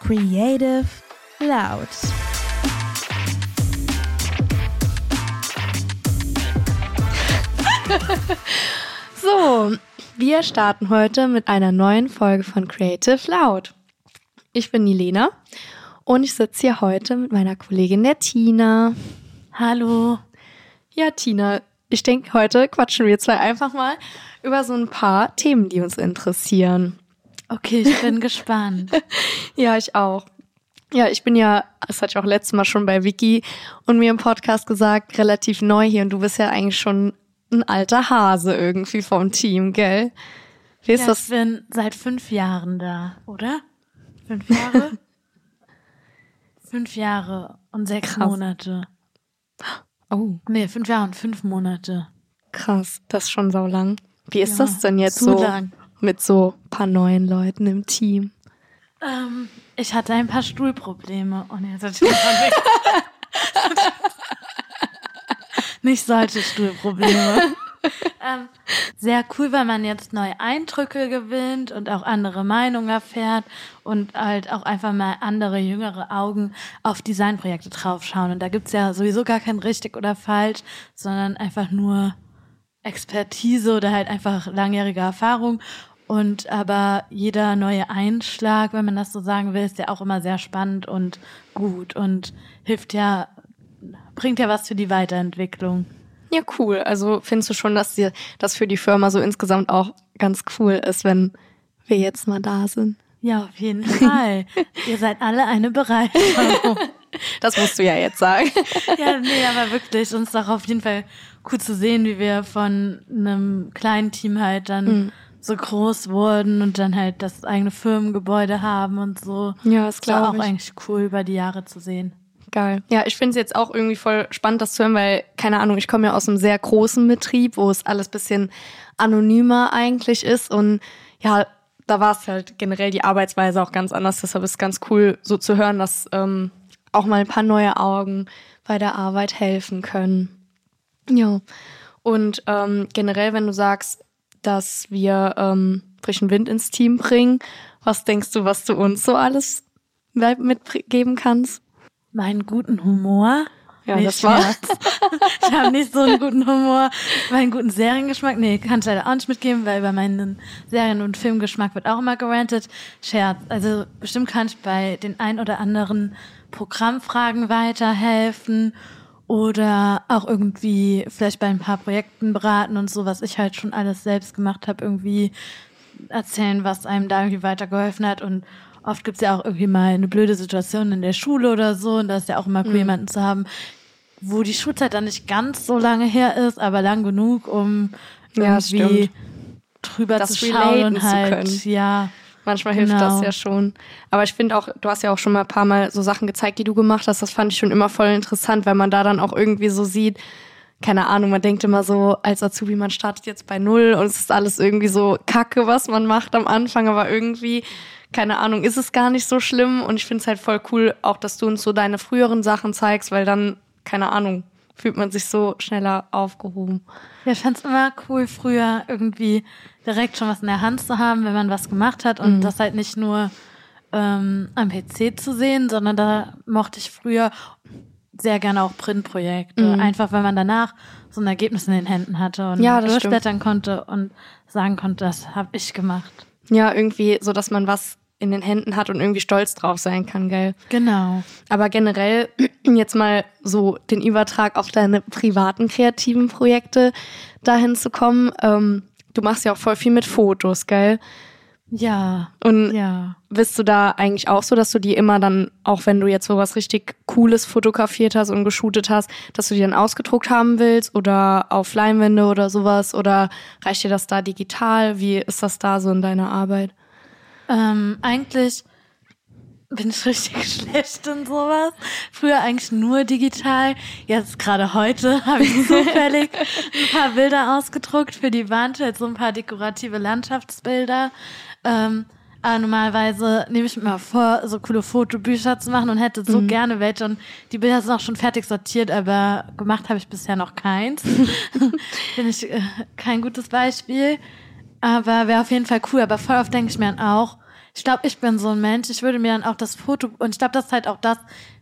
Creative Loud. so, wir starten heute mit einer neuen Folge von Creative Loud. Ich bin Nilena und ich sitze hier heute mit meiner Kollegin der Tina. Hallo. Ja, Tina, ich denke, heute quatschen wir zwei einfach mal über so ein paar Themen, die uns interessieren. Okay, ich bin gespannt. Ja, ich auch. Ja, ich bin ja, das hatte ich auch letztes Mal schon bei Vicky und mir im Podcast gesagt, relativ neu hier und du bist ja eigentlich schon ein alter Hase irgendwie vom Team, gell? Wie ist ja, das? Ich bin seit fünf Jahren da, oder? Fünf Jahre? fünf Jahre und sechs Krass. Monate. Oh. Nee, fünf Jahre und fünf Monate. Krass, das ist schon so lang. Wie ist ja, das denn jetzt so lang. Mit so paar neuen Leuten im Team? Ähm, ich hatte ein paar Stuhlprobleme. Oh nee, das nicht. nicht solche Stuhlprobleme. ähm, sehr cool, weil man jetzt neue Eindrücke gewinnt und auch andere Meinungen erfährt und halt auch einfach mal andere, jüngere Augen auf Designprojekte draufschauen. Und da gibt's ja sowieso gar kein richtig oder falsch, sondern einfach nur Expertise oder halt einfach langjährige Erfahrung. Und aber jeder neue Einschlag, wenn man das so sagen will, ist ja auch immer sehr spannend und gut und hilft ja, bringt ja was für die Weiterentwicklung. Ja, cool. Also findest du schon, dass dir das für die Firma so insgesamt auch ganz cool ist, wenn wir jetzt mal da sind? Ja, auf jeden Fall. Ihr seid alle eine Bereicherung. Das musst du ja jetzt sagen. Ja, nee, aber wirklich, uns doch auf jeden Fall cool zu sehen, wie wir von einem kleinen Team halt dann mhm so groß wurden und dann halt das eigene Firmengebäude haben und so. Ja, das glaube ich. auch eigentlich cool über die Jahre zu sehen. Geil. Ja, ich finde es jetzt auch irgendwie voll spannend, das zu hören, weil, keine Ahnung, ich komme ja aus einem sehr großen Betrieb, wo es alles bisschen anonymer eigentlich ist und ja, da war es halt generell die Arbeitsweise auch ganz anders. Deshalb ist es ganz cool, so zu hören, dass ähm, auch mal ein paar neue Augen bei der Arbeit helfen können. Ja. Und ähm, generell, wenn du sagst, dass wir ähm, frischen Wind ins Team bringen. Was denkst du, was du uns so alles mitgeben kannst? Meinen guten Humor. Ja, nee, das war. ich habe nicht so einen guten Humor. Meinen guten Seriengeschmack, nee, kann ich leider auch nicht mitgeben, weil bei meinen Serien- und Filmgeschmack wird auch immer gerantet. Scherz. Also bestimmt kann ich bei den ein oder anderen Programmfragen weiterhelfen oder auch irgendwie vielleicht bei ein paar Projekten beraten und so, was ich halt schon alles selbst gemacht habe, irgendwie erzählen, was einem da irgendwie weitergeholfen hat. Und oft gibt's ja auch irgendwie mal eine blöde Situation in der Schule oder so. Und da ist ja auch immer cool, mhm. jemanden zu haben, wo die Schulzeit dann nicht ganz so lange her ist, aber lang genug, um irgendwie ja, drüber das zu schauen und halt, ja Manchmal hilft genau. das ja schon. Aber ich finde auch, du hast ja auch schon mal ein paar Mal so Sachen gezeigt, die du gemacht hast. Das fand ich schon immer voll interessant, weil man da dann auch irgendwie so sieht, keine Ahnung, man denkt immer so als Azubi, man startet jetzt bei Null und es ist alles irgendwie so kacke, was man macht am Anfang, aber irgendwie, keine Ahnung, ist es gar nicht so schlimm und ich finde es halt voll cool, auch dass du uns so deine früheren Sachen zeigst, weil dann, keine Ahnung, fühlt man sich so schneller aufgehoben. Ja, ich fand's immer cool, früher irgendwie direkt schon was in der Hand zu haben, wenn man was gemacht hat und mhm. das halt nicht nur ähm, am PC zu sehen, sondern da mochte ich früher sehr gerne auch Printprojekte. Mhm. Einfach weil man danach so ein Ergebnis in den Händen hatte und ja, durchblättern konnte und sagen konnte, das habe ich gemacht. Ja, irgendwie so, dass man was in den Händen hat und irgendwie stolz drauf sein kann, gell? Genau. Aber generell jetzt mal so den Übertrag auf deine privaten kreativen Projekte dahin zu kommen. Ähm, du machst ja auch voll viel mit Fotos, gell? Ja. Und ja. bist du da eigentlich auch so, dass du die immer dann, auch wenn du jetzt so was richtig Cooles fotografiert hast und geshootet hast, dass du die dann ausgedruckt haben willst oder auf Leinwände oder sowas? Oder reicht dir das da digital? Wie ist das da so in deiner Arbeit? Ähm, eigentlich bin ich richtig schlecht in sowas. Früher eigentlich nur digital. Jetzt gerade heute habe ich zufällig ein paar Bilder ausgedruckt für die Wand, halt so ein paar dekorative Landschaftsbilder. Ähm, aber normalerweise nehme ich mir mal vor, so coole Fotobücher zu machen und hätte so mhm. gerne welche. Und die Bilder sind auch schon fertig sortiert, aber gemacht habe ich bisher noch keins. Bin ich äh, kein gutes Beispiel. Aber wäre auf jeden Fall cool. Aber voll oft denke ich mir dann auch, ich glaube, ich bin so ein Mensch, ich würde mir dann auch das Foto, und ich glaube, das ist halt auch das,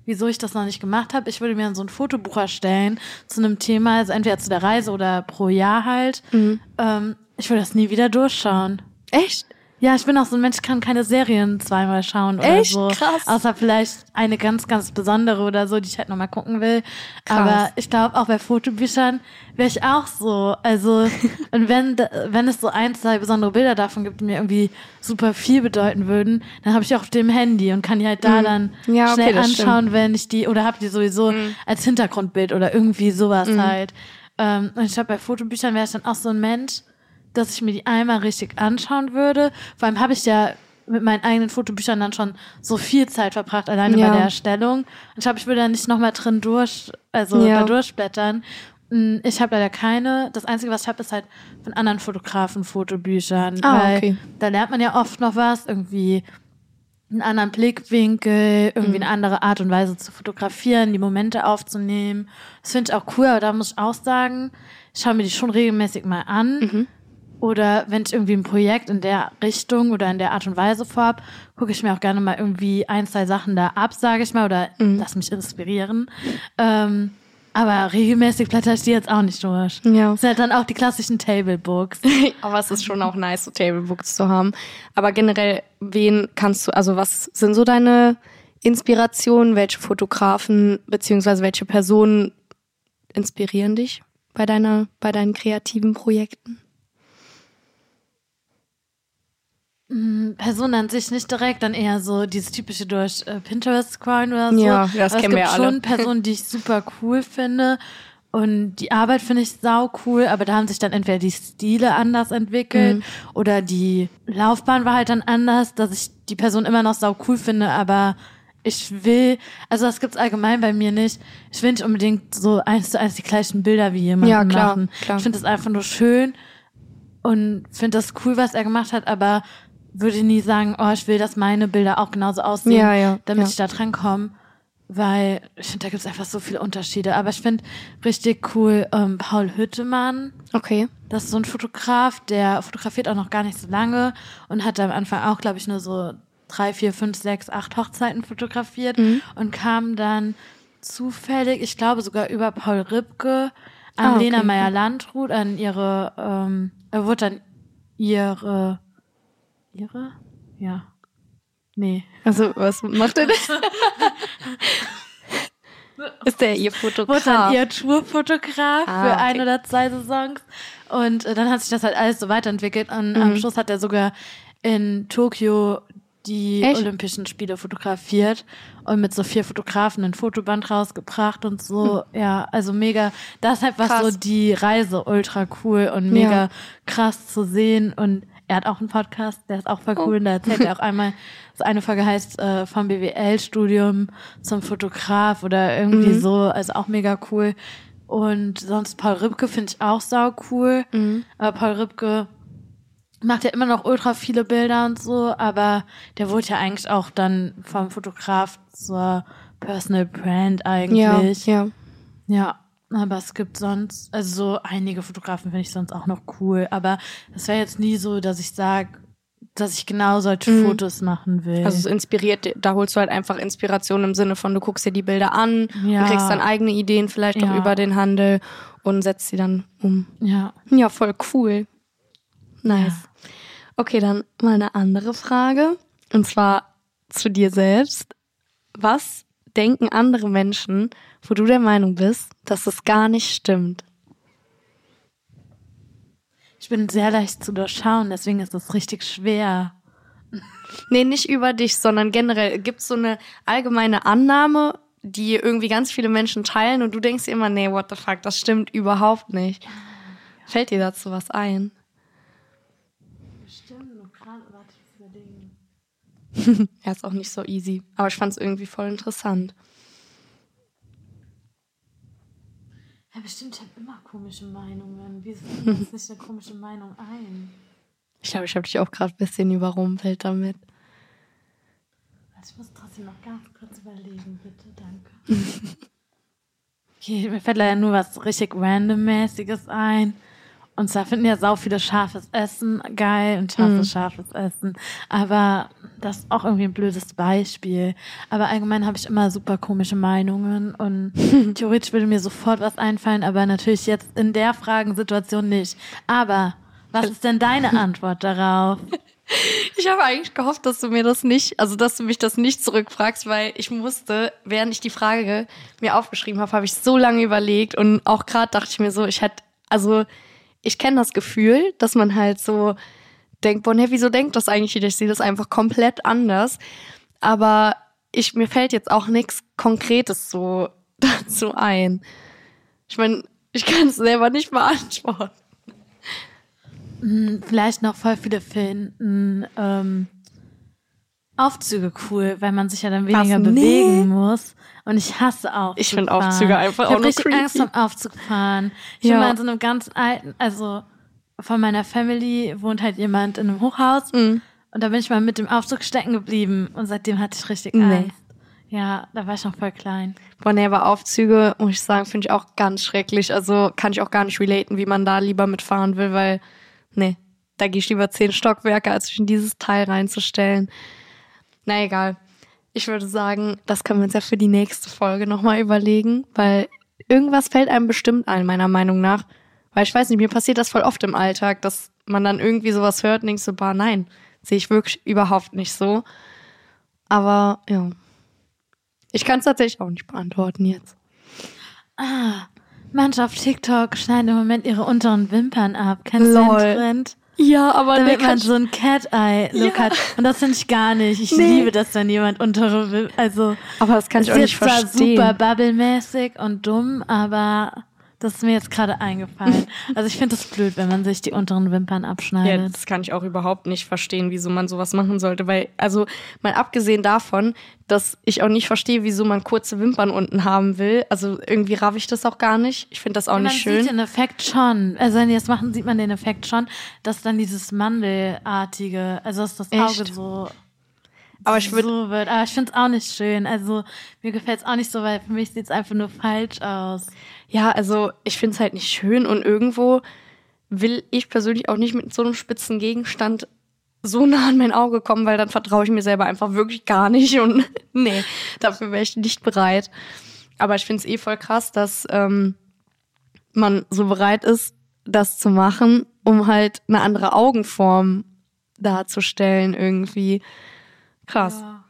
wieso ich das noch nicht gemacht habe. Ich würde mir dann so ein Fotobuch erstellen zu einem Thema, also entweder zu der Reise oder pro Jahr halt. Mhm. Ähm, ich würde das nie wieder durchschauen. Echt? Ja, ich bin auch so ein Mensch, kann keine Serien zweimal schauen oder Echt? so. Krass. Außer vielleicht eine ganz, ganz besondere oder so, die ich halt nochmal gucken will. Krass. Aber ich glaube, auch bei Fotobüchern wäre ich auch so. Also, und wenn, wenn es so ein, zwei besondere Bilder davon gibt, die mir irgendwie super viel bedeuten würden, dann habe ich auch auf dem Handy und kann die halt da dann Mhm. Ja, okay, schnell das anschauen, wenn ich die, oder habe die sowieso als Hintergrundbild oder irgendwie sowas Mhm. halt. Ähm, und ich glaube, bei Fotobüchern wäre ich dann auch so ein Mensch, dass ich mir die einmal richtig anschauen würde. Vor allem habe ich ja mit meinen eigenen Fotobüchern dann schon so viel Zeit verbracht, alleine Ja. bei der Erstellung. Und ich glaube, ich würde da nicht nochmal drin durch, also Ja. da durchblättern. Mm, Ich habe leider keine. Das Einzige, was ich habe, ist halt von anderen Fotografen Fotobüchern. Ah, okay. Da lernt man ja oft noch was, irgendwie einen anderen Blickwinkel, irgendwie eine andere Art und Weise zu fotografieren, die Momente aufzunehmen. Das finde ich auch cool, aber da muss ich auch sagen, ich schaue mir die schon regelmäßig mal an. Oder wenn ich irgendwie ein Projekt in der Richtung oder in der Art und Weise vorhab, gucke ich mir auch gerne mal irgendwie ein, zwei Sachen da ab, sage ich mal, oder lass mich inspirieren. Ähm, aber regelmäßig blätter ich die jetzt auch nicht durch. Ja. Das sind halt dann auch die klassischen Tablebooks. Aber es ist schon auch nice, so Tablebooks zu haben. Aber generell, wen kannst du, also was sind so deine Inspirationen? Welche Fotografen beziehungsweise welche Personen inspirieren dich bei deiner, bei deinen kreativen Projekten? Personen an sich nicht direkt, dann eher so dieses typische durch äh, Pinterest scrollen oder so. Ja, das Aber kennen wir es ja gibt alle. schon Personen, die ich super cool finde. Und die Arbeit finde ich sau cool, aber da haben sich dann entweder die Stile anders entwickelt Mhm. oder die Laufbahn war halt dann anders, dass ich die Person immer noch sau cool finde, aber ich will, also das gibt's allgemein bei mir nicht. Ich will nicht unbedingt so eins zu eins die gleichen Bilder wie jemand Ja, klar, machen. klar. Ich finde das einfach nur schön und finde das cool, was er gemacht hat, aber würde nie sagen, oh, ich will, dass meine Bilder auch genauso aussehen, Ja, ja, damit ja. ich da dran komme. Weil ich finde, da gibt's einfach so viele Unterschiede. Aber ich finde richtig cool ähm, Paul Hüttemann. Okay. Das ist so ein Fotograf, der fotografiert auch noch gar nicht so lange und hat am Anfang auch, glaube ich, nur so drei, vier, fünf, sechs, acht Hochzeiten fotografiert Mhm. und kam dann zufällig, ich glaube sogar über Paul Ripke, an Ah, okay. Lena Meyer-Landrut, an ihre, ähm, er wurde dann ihre, ihre? Ja. Nee. Also, was macht er denn? Ist der ihr wurde dann Fotograf? ihr Tourfotograf Ah, für okay. ein oder zwei Saisons. Und äh, dann hat sich das halt alles so weiterentwickelt. Und Mhm. am Schluss hat er sogar in Tokio die Echt? Olympischen Spiele fotografiert und mit so vier Fotografen ein Fotoband rausgebracht und so. Ja, also mega. Hm. Krass. so die Reise ultra cool und mega Ja. krass zu sehen. Und er hat auch einen Podcast, der ist auch voll cool. Und da erzählt er auch einmal, so eine Folge heißt äh, vom BWL-Studium zum Fotograf oder irgendwie Mhm. so. Also auch mega cool. Und sonst Paul Ripke finde ich auch sau cool. Mhm. Aber Paul Ripke macht ja immer noch ultra viele Bilder und so, aber der wurde ja eigentlich auch dann vom Fotograf zur Personal Brand ja, eigentlich. ja. Ja, aber es gibt sonst, also so einige Fotografen finde ich sonst auch noch cool, aber das wäre jetzt nie so, dass ich sage, dass ich genau solche Mhm. Fotos machen will. Also es inspiriert, da holst du halt einfach Inspiration im Sinne von, du guckst dir die Bilder an, Ja. du kriegst dann eigene Ideen vielleicht auch Ja. über den Handel und setzt sie dann um. ja. Ja, voll cool. Nice. Okay, dann mal eine andere Frage. Und zwar zu dir selbst. Was denken andere Menschen, wo du der Meinung bist, dass es gar nicht stimmt? Ich bin sehr leicht zu durchschauen, deswegen ist das richtig schwer. Nee, nicht über dich, sondern generell gibt es so eine allgemeine Annahme, die irgendwie ganz viele Menschen teilen und du denkst immer, nee, what the fuck, das stimmt überhaupt nicht. Fällt dir dazu was ein? Stimmt, nur gerade, warte, ich überlegen. Ja, ist auch nicht so easy. Aber ich fand es irgendwie voll interessant. Ja, bestimmt, ich habe immer komische Meinungen. Wieso fällt nicht eine komische Meinung ein? Ich glaube, ich habe dich auch gerade ein bisschen überrumpelt damit. Also ich muss trotzdem noch ganz kurz überlegen, bitte, danke. okay, mir fällt leider nur was richtig randommäßiges ein. Und zwar finden ja sau viele scharfes Essen geil und ich hasse scharfes Essen. Aber das ist auch irgendwie ein blödes Beispiel. Aber allgemein habe ich immer super komische Meinungen und theoretisch würde mir sofort was einfallen, aber natürlich jetzt in der Fragensituation nicht. Aber was ist denn deine Antwort darauf? Ich habe eigentlich gehofft, dass du mir das nicht, also dass du mich das nicht zurückfragst, weil ich musste, während ich die Frage mir aufgeschrieben habe, habe ich so lange überlegt und auch gerade dachte ich mir so, ich hätte, also ich kenne das Gefühl, dass man halt so denkt, boah, ne, wieso denkt das eigentlich jeder? Ich sehe das einfach komplett anders. Aber ich, mir fällt jetzt auch nichts Konkretes so dazu ein. Ich meine, ich kann es selber nicht beantworten. Hm, Vielleicht noch voll viele finden ähm, Aufzüge cool, weil man sich ja dann weniger Was? Nee. bewegen muss. Und ich hasse Aufzug. Ich find Aufzüge einfach ich auch nur creepy. Angst vom Aufzug fahren. Ich Ja. bin mal in so einem ganz alten, also von meiner Family wohnt halt jemand in einem Hochhaus. Mhm. Und da bin ich mal mit dem Aufzug stecken geblieben und seitdem hatte ich richtig Nee. Angst. Ja, da war ich noch voll klein. Boah, nee, aber Aufzüge, muss ich sagen, finde ich auch ganz schrecklich. Also kann ich auch gar nicht relaten, wie man da lieber mitfahren will, weil, nee, da gehe ich lieber zehn Stockwerke, als mich in dieses Teil reinzustellen. Na egal. Ich würde sagen, das können wir uns ja für die nächste Folge nochmal überlegen, weil irgendwas fällt einem bestimmt ein, meiner Meinung nach. Weil ich weiß nicht, mir passiert das voll oft im Alltag, dass man dann irgendwie sowas hört und denkt so, bah, nein, sehe ich wirklich überhaupt nicht so. Aber ja. Ich kann es tatsächlich auch nicht beantworten jetzt. Ah, manche auf TikTok schneiden im Moment ihre unteren Wimpern ab. Kennst du den Trend? Ja, aber Damit man so ein Cat-Eye-Look Ja. hat. Und das finde ich gar nicht. Ich Nee. liebe das, wenn jemand untere Wimpern, also aber das kann ist ich auch nicht jetzt zwar verstehen. super bubblemäßig und dumm, aber das ist mir jetzt gerade eingefallen. Also ich finde es blöd, wenn man sich die unteren Wimpern Ja, abschneidet. das kann ich auch überhaupt nicht verstehen, wieso man sowas machen sollte. Weil, also mal abgesehen davon, dass ich auch nicht verstehe, wieso man kurze Wimpern unten haben will. Also irgendwie raff ich das auch gar nicht. Ich finde das auch man nicht schön. sieht den Effekt schon. Also wenn die das machen, sieht man den Effekt schon, dass dann dieses Mandelartige, also dass das Auge Echt? so Aber ich würde, so wird. Aber ich finde es auch nicht schön. Also mir gefällt es auch nicht so, weil für mich sieht es einfach nur falsch aus. ja, also ich finde es halt nicht schön und irgendwo will ich persönlich auch nicht mit so einem spitzen Gegenstand so nah an mein Auge kommen, weil dann vertraue ich mir selber einfach wirklich gar nicht und nee, dafür wäre ich nicht bereit. Aber ich finde es eh voll krass, dass ähm, man so bereit ist, das zu machen, um halt eine andere Augenform darzustellen irgendwie. Krass. Ja.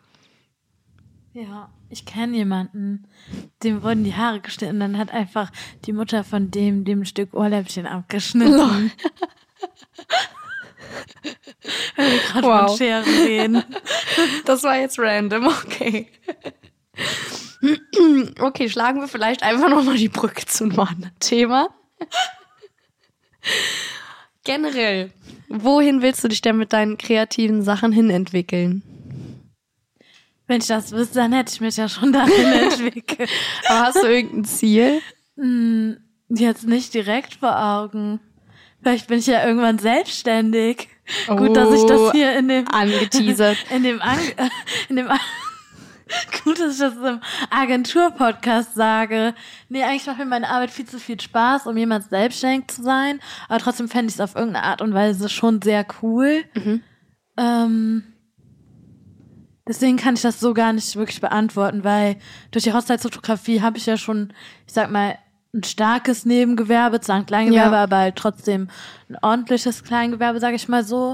Ja, ich kenne jemanden, dem wurden die Haare geschnitten, dann hat einfach die Mutter von dem dem Stück Ohrläppchen abgeschnitten. Wenn wir gerade Wow. von Scheren reden. Das war jetzt random, okay. Okay, schlagen wir vielleicht einfach nochmal die Brücke zu einem anderen Thema. Generell, wohin willst du dich denn mit deinen kreativen Sachen hin entwickeln? Wenn ich das wüsste, dann hätte ich mich ja schon dahin entwickelt. Aber hast du irgendein Ziel? Hm, jetzt nicht direkt vor Augen. Vielleicht bin ich ja irgendwann selbstständig. Gut, dass ich Oh, das hier in dem Angeteasert. in dem An in dem An Gut, dass ich das im Agentur-Podcast sage. Nee, eigentlich macht mir meine Arbeit viel zu viel Spaß, um jemals selbstständig zu sein. Aber trotzdem fände ich es auf irgendeine Art und Weise schon sehr cool. Ähm, deswegen kann ich das so gar nicht wirklich beantworten, weil durch die Hochzeitsfotografie habe ich ja schon, ich sag mal, ein starkes Nebengewerbe, zwar ein Kleingewerbe, Ja. aber halt trotzdem ein ordentliches Kleingewerbe, sage ich mal so.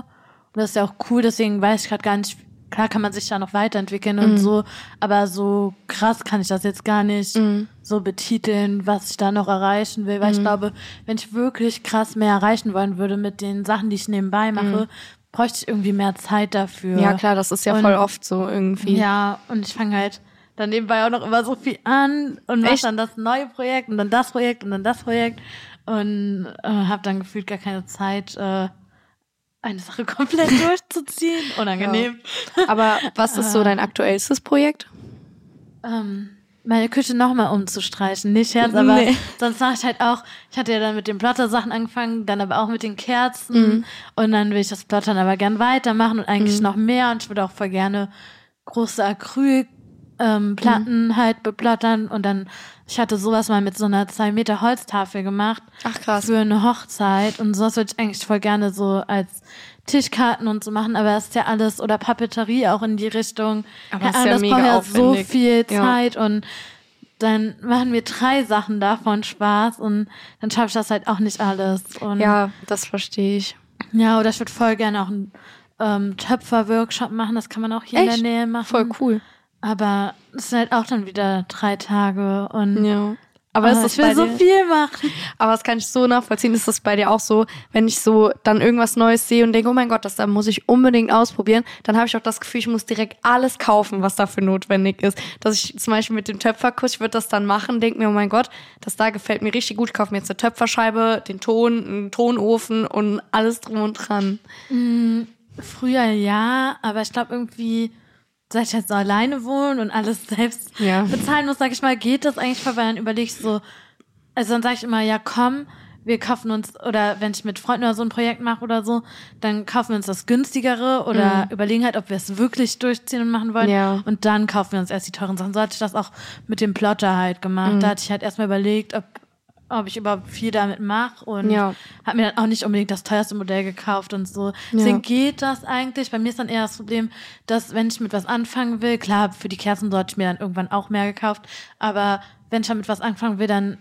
Und das ist ja auch cool, deswegen weiß ich gerade gar nicht, klar kann man sich da noch weiterentwickeln und so, aber so krass kann ich das jetzt gar nicht so betiteln, was ich da noch erreichen will, weil ich glaube, wenn ich wirklich krass mehr erreichen wollen würde mit den Sachen, die ich nebenbei mache, bräuchte ich irgendwie mehr Zeit dafür. Ja, klar, das ist ja Und- voll oft so irgendwie. Ja, und ich fange halt dann nebenbei auch noch immer so viel an und mache dann das neue Projekt und dann das Projekt und dann das Projekt und äh, habe dann gefühlt gar keine Zeit, äh, eine Sache komplett durchzuziehen. Unangenehm. Aber was ist so dein aktuellstes Projekt? Ähm, meine Küche nochmal umzustreichen. Nicht Scherz, aber Nee. sonst mache ich halt auch, ich hatte ja dann mit den Plotter-Sachen angefangen, dann aber auch mit den Kerzen und dann will ich das Plottern aber gern weitermachen und eigentlich noch mehr und ich würde auch voll gerne große Acryl ähm, Platten halt beplottern und dann, ich hatte sowas mal mit so einer zwei Meter Holztafel gemacht Ach krass. für eine Hochzeit und sowas würde ich eigentlich voll gerne so als Tischkarten und so machen, aber das ist ja alles oder Papeterie auch in die Richtung. Aber das ist ja das mega braucht ja so viel Ja. Zeit und dann machen wir drei Sachen davon Spaß und dann schaffe ich das halt auch nicht alles. Und Ja, das verstehe ich. ja, oder ich würde voll gerne auch einen ähm, Töpfer-Workshop machen, das kann man auch hier in Echt? der Nähe machen. Voll cool. Aber es sind halt auch dann wieder drei Tage und Ja. Aber Ah, ist das ich will so viel machen. aber das kann ich so nachvollziehen. Ist das bei dir auch so, wenn ich so dann irgendwas Neues sehe und denke, oh mein Gott, das da muss ich unbedingt ausprobieren, dann habe ich auch das Gefühl, ich muss direkt alles kaufen, was dafür notwendig ist. Dass ich zum Beispiel mit dem Töpferkurs, ich würde das dann machen, denke mir, oh mein Gott, das da gefällt mir richtig gut. Ich kaufe mir jetzt eine Töpferscheibe, den Ton, einen Tonofen und alles drum und dran. Früher ja, aber ich glaube irgendwie, seit ich jetzt so alleine wohne und alles selbst Ja. bezahlen muss, sag ich mal, geht das eigentlich vorbei. Dann überlege ich so, also dann sage ich immer, ja komm, wir kaufen uns, oder wenn ich mit Freunden oder so ein Projekt mache oder so, dann kaufen wir uns das günstigere oder überlegen halt, ob wir es wirklich durchziehen und machen wollen. Mhm. Ja. Und dann kaufen wir uns erst die teuren Sachen. So hatte ich das auch mit dem Plotter halt gemacht. Mhm. Da hatte ich halt erstmal überlegt, ob, ob ich überhaupt viel damit mache und Ja. habe mir dann auch nicht unbedingt das teuerste Modell gekauft und so. Deswegen Ja. geht das eigentlich. Bei mir ist dann eher das Problem, dass wenn ich mit was anfangen will, klar, für die Kerzen sollte ich mir dann irgendwann auch mehr gekauft, aber wenn ich damit was anfangen will, dann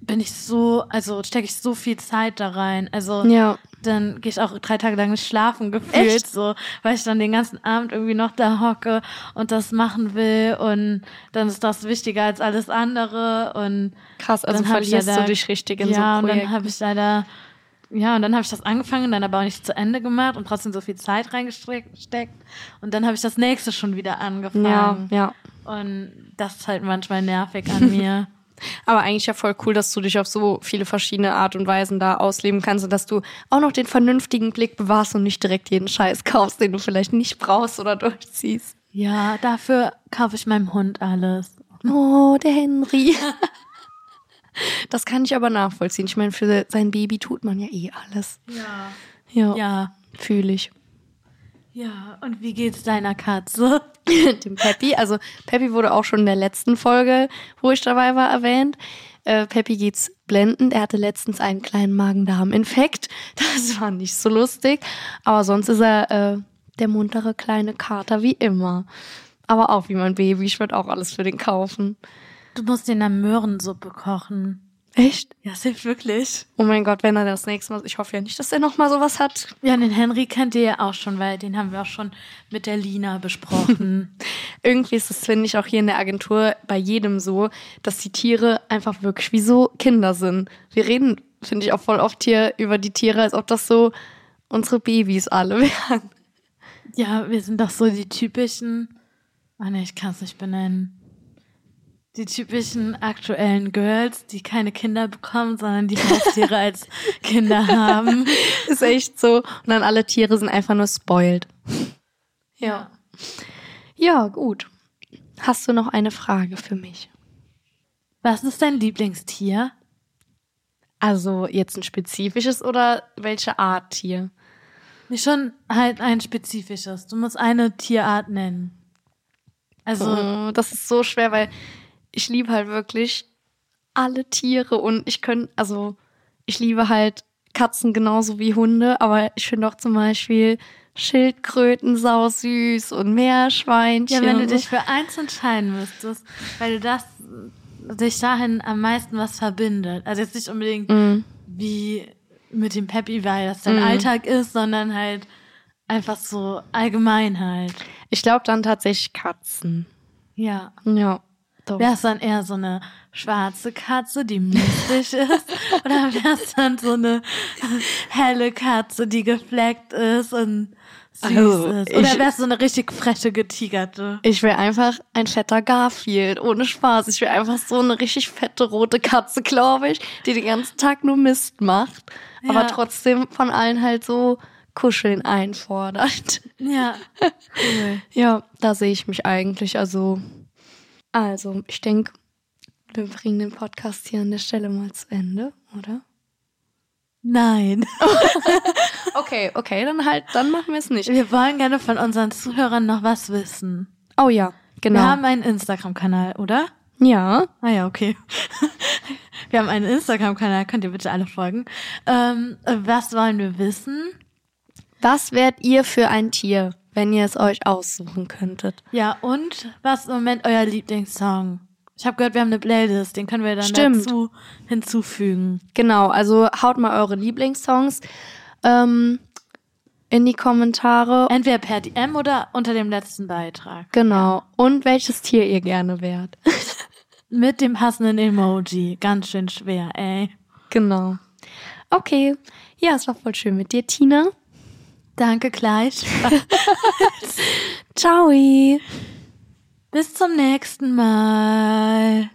bin ich so, also stecke ich so viel Zeit da rein. Also Ja. Dann gehe ich auch drei Tage lang nicht schlafen gefühlt, Echt? so, weil ich dann den ganzen Abend irgendwie noch da hocke und das machen will und dann ist das wichtiger als alles andere und Krass, also dann verlierst leider- du dich richtig in ja, so und dann Projekten. habe ich leider, ja, und dann habe ich das angefangen, dann aber auch nicht zu Ende gemacht und trotzdem so viel Zeit reingesteckt. Und dann habe ich das nächste schon wieder ja, angefangen. ja. Und das ist halt manchmal nervig an mir. Aber eigentlich ja voll cool, dass du dich auf so viele verschiedene Art und Weisen da ausleben kannst und dass du auch noch den vernünftigen Blick bewahrst und nicht direkt jeden Scheiß kaufst, den du vielleicht nicht brauchst oder durchziehst. ja, dafür kaufe ich meinem Hund alles. Oh, der Henry. Das kann ich aber nachvollziehen. Ich meine, für sein Baby tut man ja eh alles. Ja. Ja, Ja. fühle ich. Ja, und wie geht's deiner Katze? Dem Peppy. Also Peppy wurde auch schon in der letzten Folge, wo ich dabei war, erwähnt. Äh, Peppy geht's blendend. Er hatte letztens einen kleinen Magen-Darm-Infekt. Das war nicht so lustig. Aber sonst ist er äh, der muntere kleine Kater wie immer. Aber auch wie mein Baby. Ich würde auch alles für den kaufen. Du musst den eine Möhrensuppe kochen. Echt? Ja, das hilft wirklich. Oh mein Gott, wenn er das nächste Mal. Ich hoffe ja nicht, dass er noch mal sowas hat. Ja, den Henry kennt ihr ja auch schon, weil den haben wir auch schon mit der Lina besprochen. irgendwie ist es, finde ich, auch hier in der Agentur bei jedem so, dass die Tiere einfach wirklich wie so Kinder sind. Wir reden, finde ich, auch voll oft hier über die Tiere, als ob das so unsere Babys alle wären. Ja, wir sind doch so die typischen. Ah ne, ich kann es nicht benennen. Die typischen aktuellen Girls, die keine Kinder bekommen, sondern die Haustiere als Kinder haben. Ist echt so. Und dann alle Tiere sind einfach nur spoiled. Ja. Ja, gut. Hast du noch eine Frage für mich? Was ist dein Lieblingstier? Also jetzt ein spezifisches oder welche Art Tier? Nee, schon halt ein spezifisches. Du musst eine Tierart nennen. Also, Oh, das ist so schwer, weil ich liebe halt wirklich alle Tiere und ich könnte, also ich liebe halt Katzen genauso wie Hunde, aber ich finde auch zum Beispiel Schildkröten sau süß und Meerschweinchen. ja, wenn du dich für eins entscheiden müsstest, weil du das dich dahin am meisten was verbindet. Also jetzt nicht unbedingt Mhm. wie mit dem Peppy, weil das dein Mhm. Alltag ist, sondern halt einfach so allgemein halt. Ich glaube dann tatsächlich Katzen. Ja. Ja. Doch. Wäre es dann eher so eine schwarze Katze, die mystisch ist? Oder wäre es dann so eine helle Katze, die gefleckt ist und süß Also, ist? Oder ich- wäre es so eine richtig freche, getigerte? Ich will einfach ein fetter Garfield, ohne Spaß. Ich will einfach so eine richtig fette rote Katze, glaube ich, die den ganzen Tag nur Mist macht, aber Ja. trotzdem von allen halt so Kuscheln einfordert. Ja. Cool. Ja, da sehe ich mich eigentlich. Also, also ich denke, wir bringen den Podcast hier an der Stelle mal zu Ende, oder? Nein. Okay, okay, dann halt, dann machen wir es nicht. Wir wollen gerne von unseren Zuhörern noch was wissen. Oh ja, genau. Wir haben einen Instagram-Kanal, oder? ja, Ah ja, okay. Wir haben einen Instagram-Kanal, könnt ihr bitte alle folgen. Ähm, was wollen wir wissen? Was wärt ihr für ein Tier, wenn ihr es euch aussuchen könntet? Ja, und was ist im Moment euer Lieblingssong? Ich habe gehört, wir haben eine Playlist, den können wir dann Stimmt. dazu hinzufügen. Genau, also haut mal eure Lieblingssongs ähm, in die Kommentare. Entweder per DM oder unter dem letzten Beitrag. Genau. Und welches Tier ihr gerne wärt. Mit dem passenden Emoji. Ganz schön schwer, ey. genau. Okay. Ja, es war voll schön mit dir, Tina. Danke gleich. Ciao. Bis zum nächsten Mal.